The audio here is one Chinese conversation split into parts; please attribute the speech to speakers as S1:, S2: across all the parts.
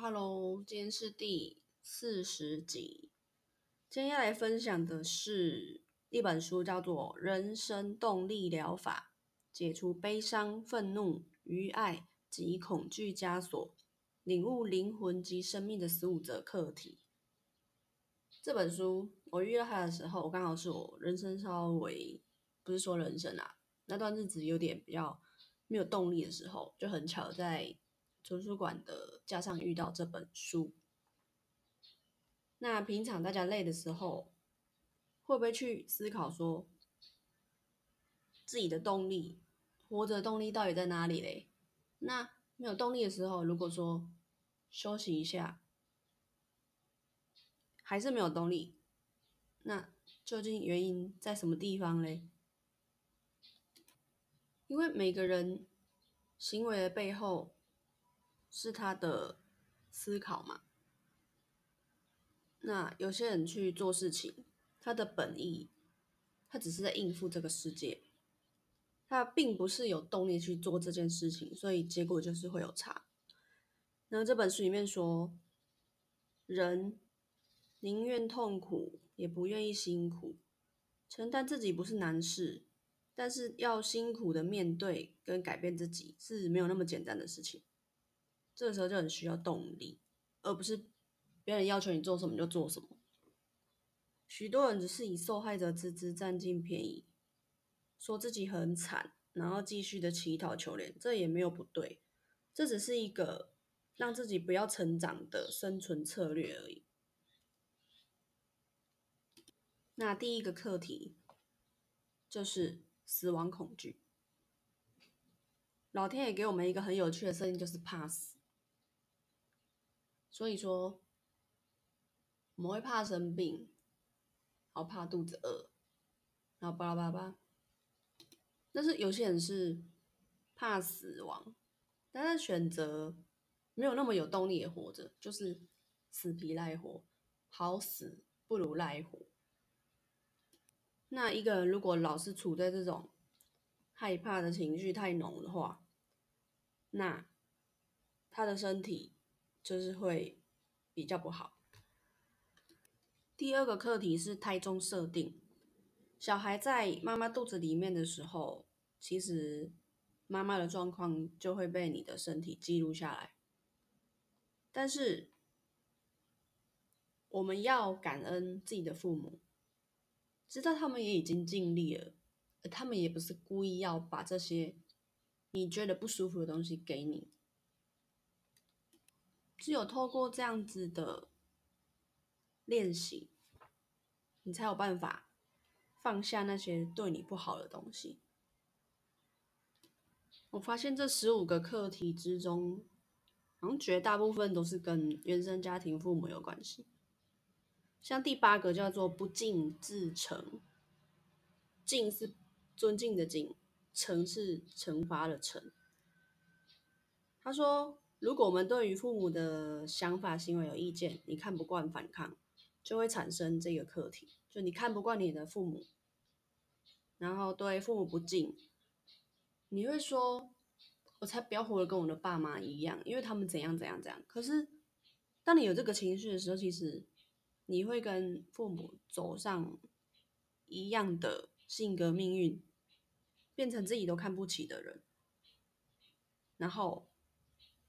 S1: 哈喽，今天是第四十集。今天要来分享的是一本书，叫做《人生动力疗法：解除悲伤、愤怒、愚爱及恐惧枷锁，领悟灵魂及生命的十五则课题》。这本书我遇到它的时候，我刚好是我人生稍微不是说人生啊，那段日子有点比较没有动力的时候，就很巧在。图书馆的架上遇到这本书，那平常大家累的时候，会不会去思考说，自己的动力，活着动力到底在哪里嘞？那没有动力的时候，如果说休息一下，还是没有动力，那究竟原因在什么地方嘞？因为每个人行为的背后。是他的思考嘛？那有些人去做事情，他的本意，他只是在应付这个世界，他并不是有动力去做这件事情，所以结果就是会有差。那这本书里面说，人宁愿痛苦，也不愿意辛苦，承担自己不是难事，但是要辛苦的面对跟改变自己是没有那么简单的事情。这个时候就很需要动力，而不是别人要求你做什么就做什么。许多人只是以受害者之姿占尽便宜，说自己很惨，然后继续的乞讨求怜，这也没有不对，这只是一个让自己不要成长的生存策略而已。那第一个课题就是死亡恐惧。老天爷给我们一个很有趣的设定，就是怕死。所以说，我们会怕生病，然后怕肚子饿，然后巴拉巴拉。但是有些人是怕死亡，但是选择没有那么有动力的活着，就是死皮赖活，好死不如赖活。那一个人如果老是处在这种害怕的情绪太浓的话，那他的身体。就是会比较不好。第二个课题是胎中设定，小孩在妈妈肚子里面的时候，其实妈妈的状况就会被你的身体记录下来。但是我们要感恩自己的父母，知道他们也已经尽力了，他们也不是故意要把这些你觉得不舒服的东西给你。只有透过这样子的练习，你才有办法放下那些对你不好的东西。我发现这十五个课题之中，好像绝大部分都是跟原生家庭父母有关系。像第八个叫做“不敬自惩”，敬是尊敬的敬，惩是惩罚的惩。他说。如果我们对于父母的想法、行为有意见，你看不惯、反抗，就会产生这个课题。就你看不惯你的父母，然后对父母不敬，你会说：“我才不要活得跟我的爸妈一样，因为他们怎样怎样怎样。”可是，当你有这个情绪的时候，其实你会跟父母走上一样的性格命运，变成自己都看不起的人，然后。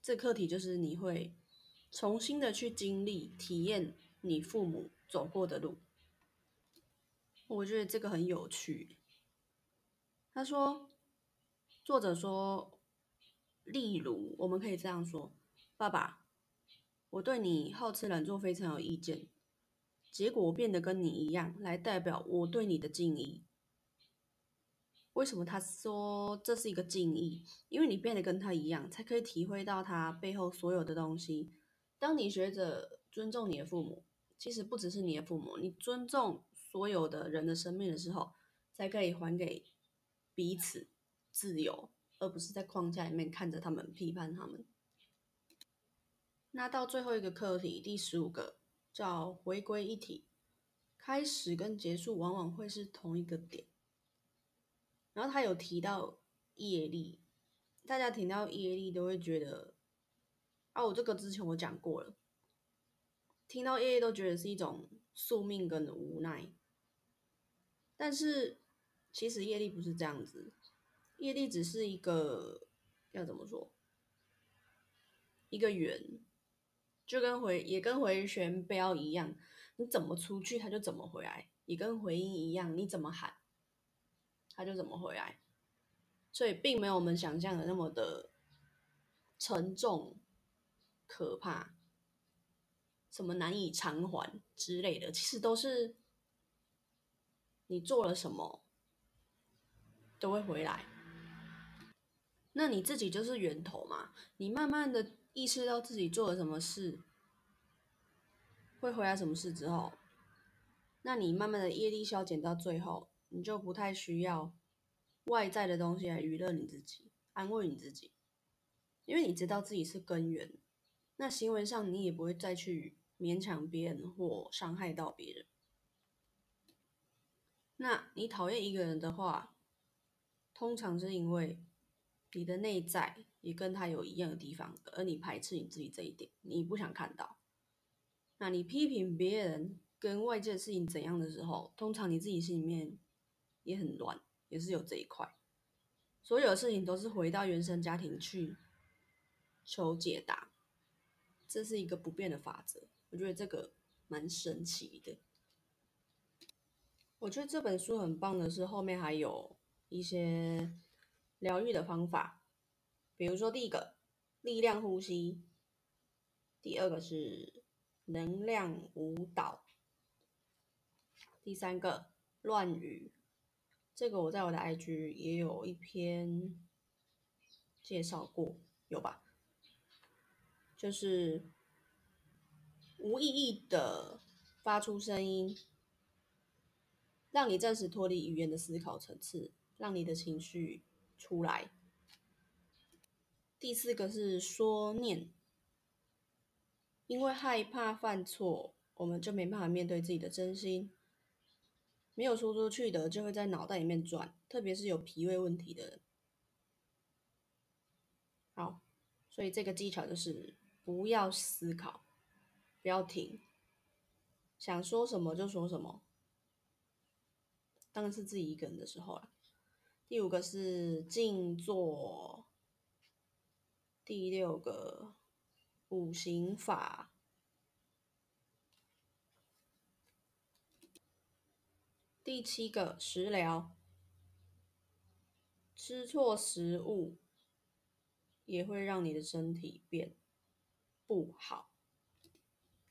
S1: 这课题就是你会重新的去经历、体验你父母走过的路。我觉得这个很有趣。他说，作者说，例如我们可以这样说：爸爸，我对你好吃懒做非常有意见，结果变得跟你一样，来代表我对你的敬意。为什么他说这是一个敬意？因为你变得跟他一样，才可以体会到他背后所有的东西。当你学着尊重你的父母，其实不只是你的父母，你尊重所有的人的生命的时候，才可以还给彼此自由，而不是在框架里面看着他们、批判他们。那到最后一个课题，第十五个叫回归一体，开始跟结束往往会是同一个点。然后他有提到业力，大家听到业力都会觉得啊，我这个之前我讲过了，听到业力都觉得是一种宿命跟无奈，但是其实业力不是这样子，业力只是一个要怎么说，一个圆，就跟回也跟回旋镖一样，你怎么出去它就怎么回来，也跟回音一样，你怎么喊他就怎么回来，所以并没有我们想象的那么的沉重。可怕，什么难以偿还之类的，其实都是你做了什么都会回来。那你自己就是源头嘛，你慢慢的意识到自己做了什么事会回来什么事之后，那你慢慢的业力消减到最后，你就不太需要外在的东西来娱乐你自己、安慰你自己，因为你知道自己是根源。那行为上，你也不会再去勉强别人或伤害到别人。那你讨厌一个人的话，通常是因为你的内在也跟他有一样的地方，而你排斥你自己这一点，你不想看到。那你批评别人跟外界的事情怎样的时候，通常你自己心里面也很乱，也是有这一块。所有的事情都是回到原生家庭去求解答。这是一个不变的法则，我觉得这个蛮神奇的。我觉得这本书很棒的是后面还有一些疗愈的方法，比如说第一个力量呼吸，第二个是能量舞蹈，第三个乱语，这个我在我的 IG 也有一篇介绍过，有吧？就是无意义的发出声音，让你暂时脱离语言的思考层次，让你的情绪出来。第四个是说念，因为害怕犯错，我们就没办法面对自己的真心，没有说出去的就会在脑袋里面转，特别是有脾胃问题的人。好，所以这个技巧就是。不要思考，不要停，想说什么就说什么。当然是自己一个人的时候了。第五个是静坐，第六个五行法，第七个食疗，吃错食物也会让你的身体变。不好，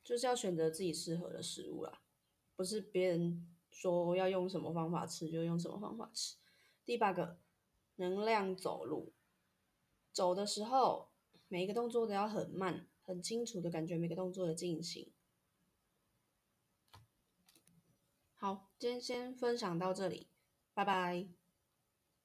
S1: 就是要选择自己适合的食物啦，不是别人说要用什么方法吃就用什么方法吃。第八个，能量走路，走的时候每一个动作都要很慢，很清楚的感觉每个动作的进行。好，今天先分享到这里，拜拜。